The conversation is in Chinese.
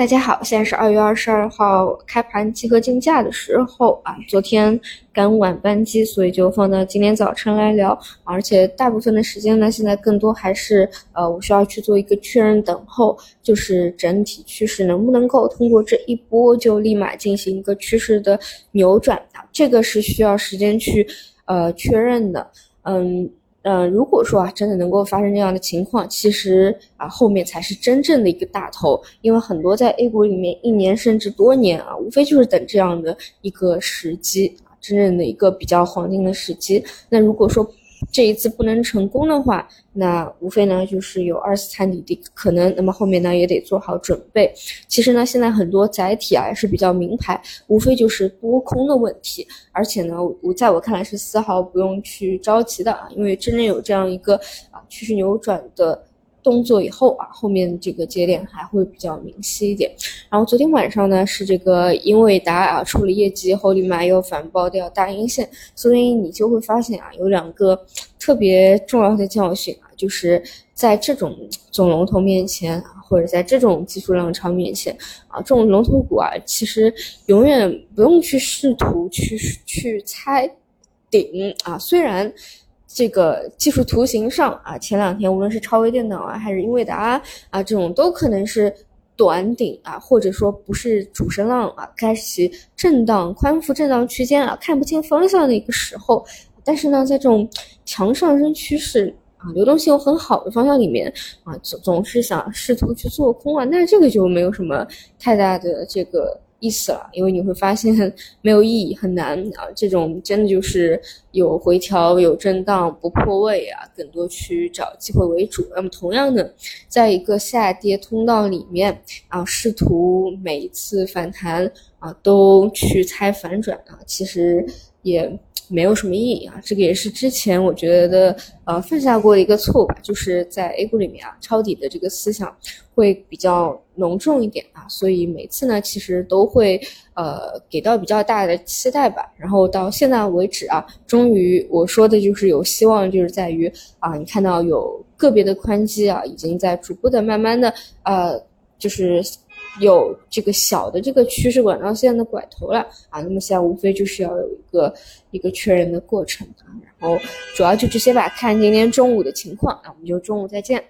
大家好，现在是二月二十二号开盘集合竞价的时候啊。昨天赶晚班机，所以就放到今天早晨来聊。而且大部分的时间呢，现在更多还是呃，我需要去做一个确认等候，就是整体趋势能不能够通过这一波就立马进行一个趋势的扭转啊？这个是需要时间去呃确认的。嗯。嗯，如果说啊，真的能够发生这样的情况，其实啊，后面才是真正的一个大头，因为很多在 A 股里面一年甚至多年啊，无非就是等这样的一个时机啊，真正的一个比较黄金的时机。那如果说，这一次不能成功的话，那无非呢就是有二次探底的可能，那么后面呢也得做好准备。其实呢，现在很多载体啊也是比较名牌，无非就是多空的问题。而且呢，我在我看来是丝毫不用去着急的啊，因为真正有这样一个啊趋势扭转的。动作以后啊，后面这个节点还会比较明晰一点。然后昨天晚上呢，是这个英伟达啊出了业绩后，立马又反爆掉大阴线，所以你就会发现啊，有两个特别重要的教训啊，就是在这种总龙头面前，或者在这种技术浪潮面前啊，这种龙头股啊，其实永远不用去试图去去猜顶啊，虽然。这个技术图形上啊，前两天无论是超微电脑啊，还是英伟达啊，这种都可能是短顶啊，或者说不是主升浪啊，开启震荡宽幅震荡区间啊，看不清方向的一个时候。但是呢，在这种强上升趋势啊，流动性又很好的方向里面啊，总总是想试图去做空啊，那这个就没有什么太大的这个。意思了，因为你会发现没有意义，很难啊。这种真的就是有回调、有震荡、不破位啊，更多去找机会为主。那么同样的，在一个下跌通道里面啊，试图每一次反弹啊都去猜反转啊，其实也。没有什么意义啊，这个也是之前我觉得呃犯下过的一个错误吧，就是在 A 股里面啊抄底的这个思想会比较浓重一点啊，所以每次呢其实都会呃给到比较大的期待吧，然后到现在为止啊，终于我说的就是有希望，就是在于啊你看到有个别的宽基啊已经在逐步的慢慢的呃就是。有这个小的这个趋势管道线的拐头了啊，那么现在无非就是要有一个一个确认的过程啊，然后主要就这些吧，看今天中午的情况啊，我们就中午再见。